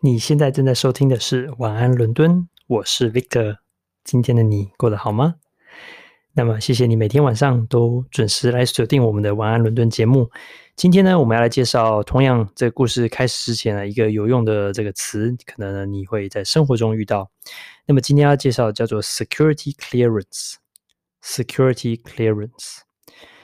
你现在正在收听的是《晚安伦敦》，我是 Victor。今天的你过得好吗？那么，谢谢你每天晚上都准时来锁定我们的《晚安伦敦》节目。今天呢，我们要来介绍同样这个故事开始之前的一个有用的这个词，可能呢你会在生活中遇到。那么今天要介绍叫做 Security Clearance。Security Clearance。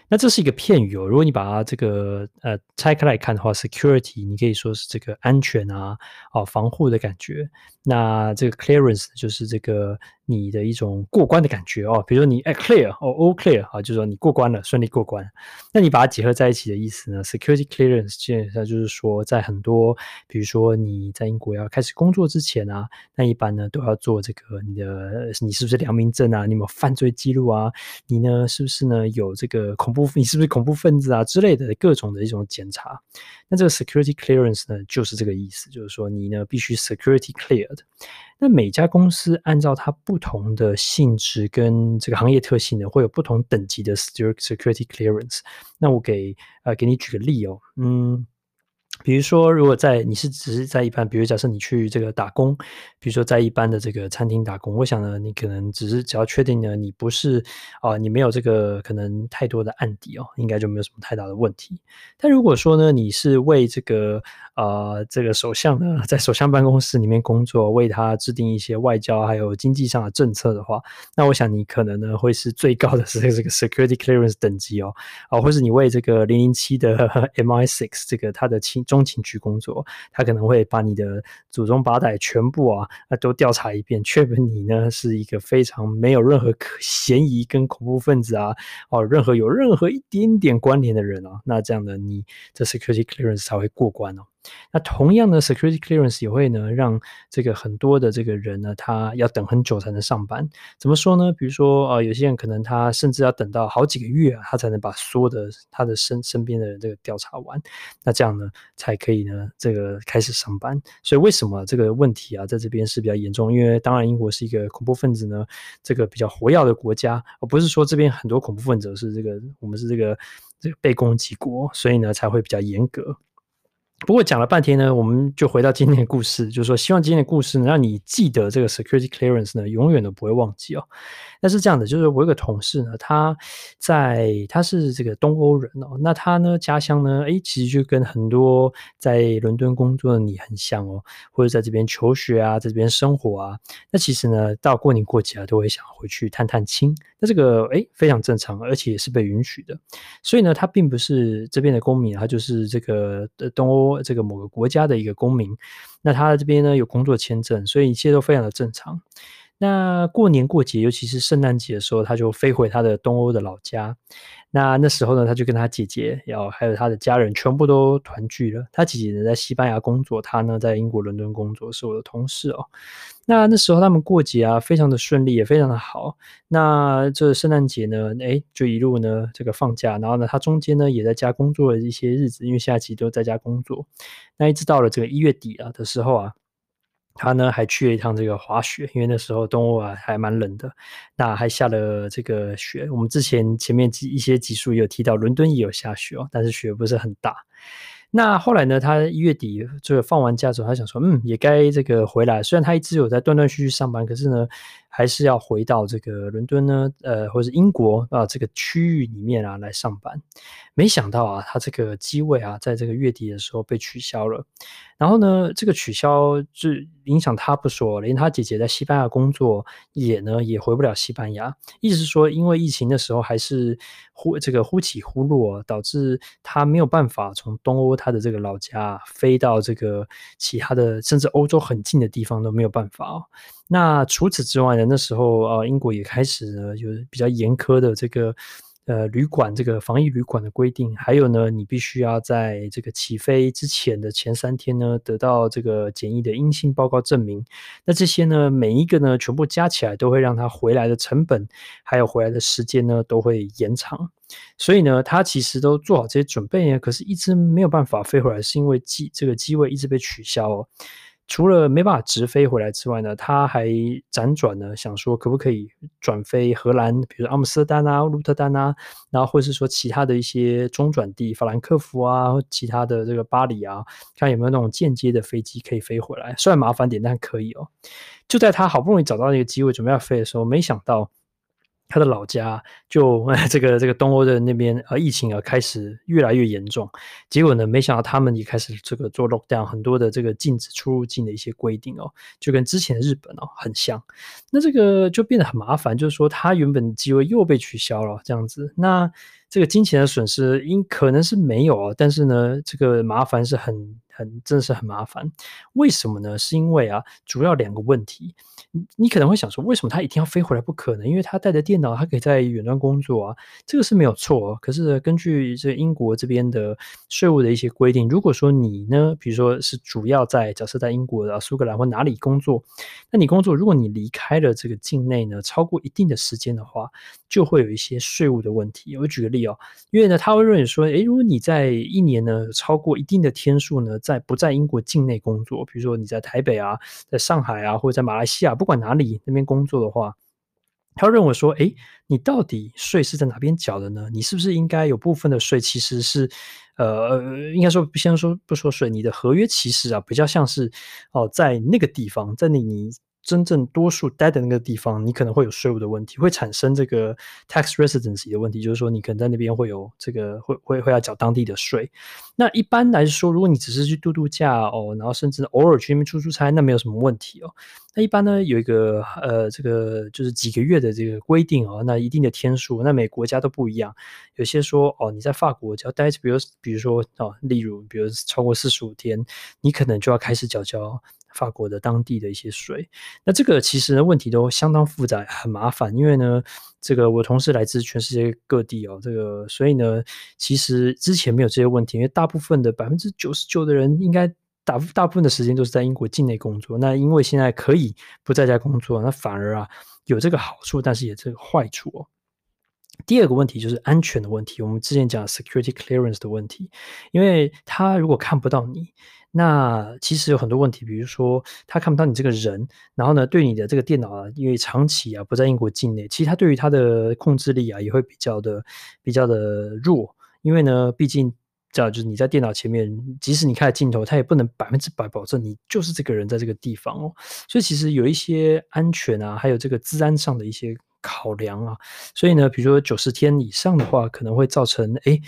那这是一个片语哦，如果你把它这个呃拆开来看的话，security 你可以说是这个安全啊，哦防护的感觉。那这个 clearance 就是这个你的一种过关的感觉哦，比如说你哎 clear 哦 all clear 啊，就是说你过关了，顺利过关。那你把它结合在一起的意思呢？security clearance 基本上就是说，在很多比如说你在英国要开始工作之前啊，那一般呢都要做这个你的你是不是良民证啊？你有没有犯罪记录啊？你呢是不是呢有这个恐怖？你是不是恐怖分子啊之类的各种的一种检查？那这个 security clearance 呢就是这个意思，就是说你呢必须 security cleared。那每家公司按照它不同的性质跟这个行业特性呢，会有不同等级的 security clearance。那我给呃给你举个例哦，嗯。比如说，如果在你是只是在一般，比如假设你去这个打工，比如说在一般的这个餐厅打工，我想呢，你可能只是只要确定呢，你不是啊、你没有这个可能太多的案底哦，应该就没有什么太大的问题。但如果说呢，你是为这个啊、这个首相呢，在首相办公室里面工作，为他制定一些外交还有经济上的政策的话，那我想你可能呢会是最高的是这个 security clearance 等级哦，啊、或是你为这个零零七的 MI6 这个他的亲。中情局工作，他可能会把你的祖宗八代全部啊，那都调查一遍，确保你呢是一个非常没有任何可嫌疑跟恐怖分子啊，哦，任何有任何一点点关联的人啊，那这样的你这 security clearance 才会过关哦。那同样的 security clearance 也会呢，让这个很多的这个人呢，他要等很久才能上班。怎么说呢？比如说，呃，有些人可能他甚至要等到好几个月啊，他才能把所有的他的身身边的人这个调查完。那这样呢，才可以呢，这个开始上班。所以为什么这个问题啊，在这边是比较严重？因为当然英国是一个恐怖分子呢，这个比较活跃的国家，而不是说这边很多恐怖分子是这个我们是这个这个被攻击国，所以呢才会比较严格。不过讲了半天呢，我们就回到今天的故事，就是说，希望今天的故事能让你记得这个 security clearance 呢，永远都不会忘记哦。那是这样的，就是我有个同事呢，他在他是这个东欧人哦，那他呢家乡呢，诶，其实就跟很多在伦敦工作的你很像哦，或者在这边求学啊，在这边生活啊，那其实呢，到过年过节啊，都会想回去探探亲，那这个诶非常正常，而且也是被允许的。所以呢，他并不是这边的公民，他就是这个东欧。这个某个国家的一个公民，那他这边呢有工作签证，所以一切都非常的正常。那过年过节，尤其是圣诞节的时候，他就飞回他的东欧的老家。那那时候呢，他就跟他姐姐，要还有他的家人，全部都团聚了。他姐姐呢在西班牙工作，他呢在英国伦敦工作，是我的同事哦。那那时候他们过节啊，非常的顺利，也非常的好。那这圣诞节呢，诶，就一路呢这个放假，然后呢，他中间呢也在家工作了一些日子，因为下期都在家工作。那一直到了这个一月底啊的时候啊。他呢还去了一趟这个滑雪，因为那时候东欧啊还蛮冷的，那还下了这个雪。我们之前前面几一些集数有提到，伦敦也有下雪哦，但是雪不是很大。那后来呢，他一月底就放完假之后，他想说，嗯，也该这个回来。虽然他一直有在断断续续上班，可是呢。还是要回到这个伦敦呢，呃，或者英国啊这个区域里面啊来上班。没想到啊，他这个机位啊，在这个月底的时候被取消了。然后呢，这个取消就影响他不说，连他姐姐在西班牙工作也呢也回不了西班牙。意思是说，因为疫情的时候还是忽这个忽起忽落，导致他没有办法从东欧他的这个老家飞到这个其他的甚至欧洲很近的地方都没有办法哦。那除此之外呢，那时候啊，英国也开始呢，有比较严苛的这个呃旅馆这个防疫旅馆的规定，还有呢，你必须要在这个起飞之前的前三天呢，得到这个检疫的阴性报告证明。那这些呢，每一个呢，全部加起来都会让他回来的成本，还有回来的时间呢，都会延长。所以呢，他其实都做好这些准备呢，可是一直没有办法飞回来，是因为机这个机位一直被取消哦。除了没办法直飞回来之外呢，他还辗转呢，想说可不可以转飞荷兰，比如阿姆斯特丹啊、鹿特丹啊，然后或者是说其他的一些中转地，法兰克福啊，其他的这个巴黎啊，看有没有那种间接的飞机可以飞回来。虽然麻烦点，但可以哦。就在他好不容易找到那个机会准备要飞的时候，没想到。他的老家就 这个这个东欧的那边呃，疫情啊开始越来越严重。结果呢，没想到他们也开始这个做 lockdown，很多的这个禁止出入境的一些规定哦，就跟之前的日本哦很像。那这个就变得很麻烦，就是说他原本的机会又被取消了，这样子。那这个金钱的损失应可能是没有啊，但是呢，这个麻烦是很。很，真的是很麻烦，为什么呢？是因为啊，主要两个问题。你你可能会想说，为什么他一定要飞回来不可能？因为他带着电脑，他可以在远端工作啊，这个是没有错。可是根据这英国这边的税务的一些规定，如果说你呢，比如说是主要在假设在英国的苏格兰或哪里工作，那你工作如果你离开了这个境内呢，超过一定的时间的话，就会有一些税务的问题。我举个例哦，因为呢，他会认为说，诶，如果你在一年呢超过一定的天数呢，在不在英国境内工作，比如说你在台北啊，在上海啊，或者在马来西亚，不管哪里那边工作的话，他认为说，哎，你到底税是在哪边缴的呢？你是不是应该有部分的税其实是，呃，应该说先说不说税，你的合约其实啊比较像是哦，在那个地方，在你你。真正多数待的那个地方，你可能会有税务的问题，会产生这个 tax residency 的问题，就是说你可能在那边会有这个会会会要缴当地的税。那一般来说，如果你只是去度度假哦，然后甚至偶尔去那边出出差，那没有什么问题哦。那一般呢有一个呃这个就是几个月的这个规定哦，那一定的天数，那每国家都不一样。有些说哦你在法国只要待，比如比如说哦，例如比如超过四十五天，你可能就要开始缴交。法国的当地的一些税，那这个其实呢问题都相当复杂，很麻烦。因为呢，这个我同事来自全世界各地哦，这个所以呢，其实之前没有这些问题，因为大部分的百分之九十九的人应该大大部分的时间都是在英国境内工作。那因为现在可以不在家工作，那反而啊有这个好处，但是也这个坏处哦。第二个问题就是安全的问题，我们之前讲 security clearance 的问题，因为他如果看不到你。那其实有很多问题，比如说他看不到你这个人，然后呢，对你的这个电脑啊，因为长期啊不在英国境内，其实他对于他的控制力啊也会比较的比较的弱，因为呢，毕竟这样就是你在电脑前面，即使你开了镜头，他也不能百分之百保证你就是这个人在这个地方哦，所以其实有一些安全啊，还有这个治安上的一些考量啊，所以呢，比如说九十天以上的话，可能会造成诶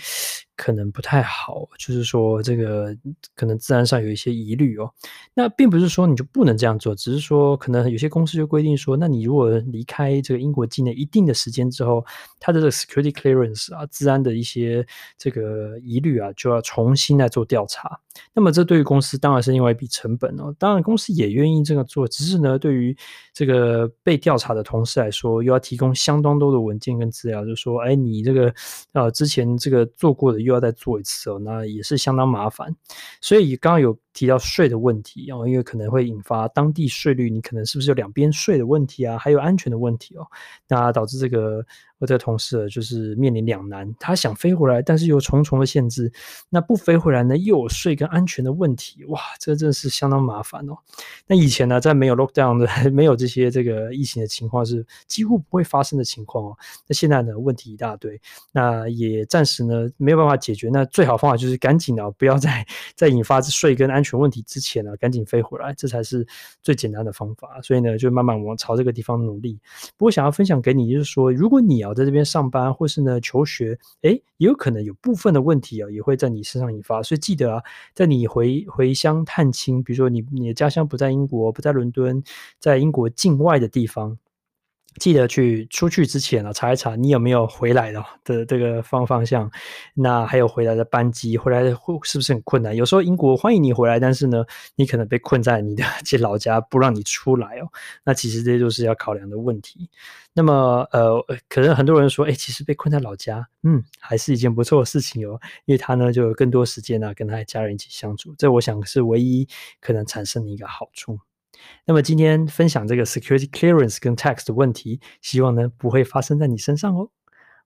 可能不太好，就是说这个可能自然上有一些疑虑哦。那并不是说你就不能这样做，只是说可能有些公司就规定说，那你如果离开这个英国境内一定的时间之后，它的这个 security clearance 啊，自然的一些这个疑虑啊，就要重新来做调查。那么这对于公司当然是另外一笔成本哦。当然公司也愿意这样做，只是呢，对于这个被调查的同事来说，又要提供相当多的文件跟资料，就说，哎，你这个啊之前这个做过的。又要再做一次哦，那也是相当麻烦。所以刚刚有提到税的问题哦，因为可能会引发当地税率，你可能是不是有两边税的问题啊？还有安全的问题哦，那导致这个。我这个同事就是面临两难，他想飞回来，但是有重重的限制。那不飞回来呢，又有税跟安全的问题，哇，这真的是相当麻烦哦。那以前呢，在没有 lockdown 的、没有这些这个疫情的情况，是几乎不会发生的情况哦。那现在呢，问题一大堆，那也暂时呢没有办法解决。那最好方法就是赶紧啊，不要在 在引发税跟安全问题之前呢，赶紧飞回来，这才是最简单的方法。所以呢，就慢慢往朝这个地方努力。不过想要分享给你，就是说，如果你啊啊在这边上班，或是呢求学，诶，也有可能有部分的问题啊，也会在你身上引发。所以记得啊，在你回回乡探亲，比如说你你的家乡不在英国，不在伦敦，在英国境外的地方。记得去出去之前啊，查一查你有没有回来 的的这个方方向，那还有回来的班机，回来的会是不是很困难？有时候英国欢迎你回来，但是呢，你可能被困在你的 这老家，不让你出来哦。那其实这就是要考量的问题。那么呃，可能很多人说，哎，其实被困在老家，嗯，还是一件不错的事情哦，因为他呢就有更多时间呢、啊、跟他的家人一起相处，这我想是唯一可能产生的一个好处。那么今天分享这个 security clearance 跟 tax 的问题，希望呢不会发生在你身上哦。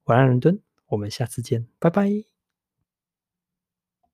晚安，伦敦，我们下次见，拜拜。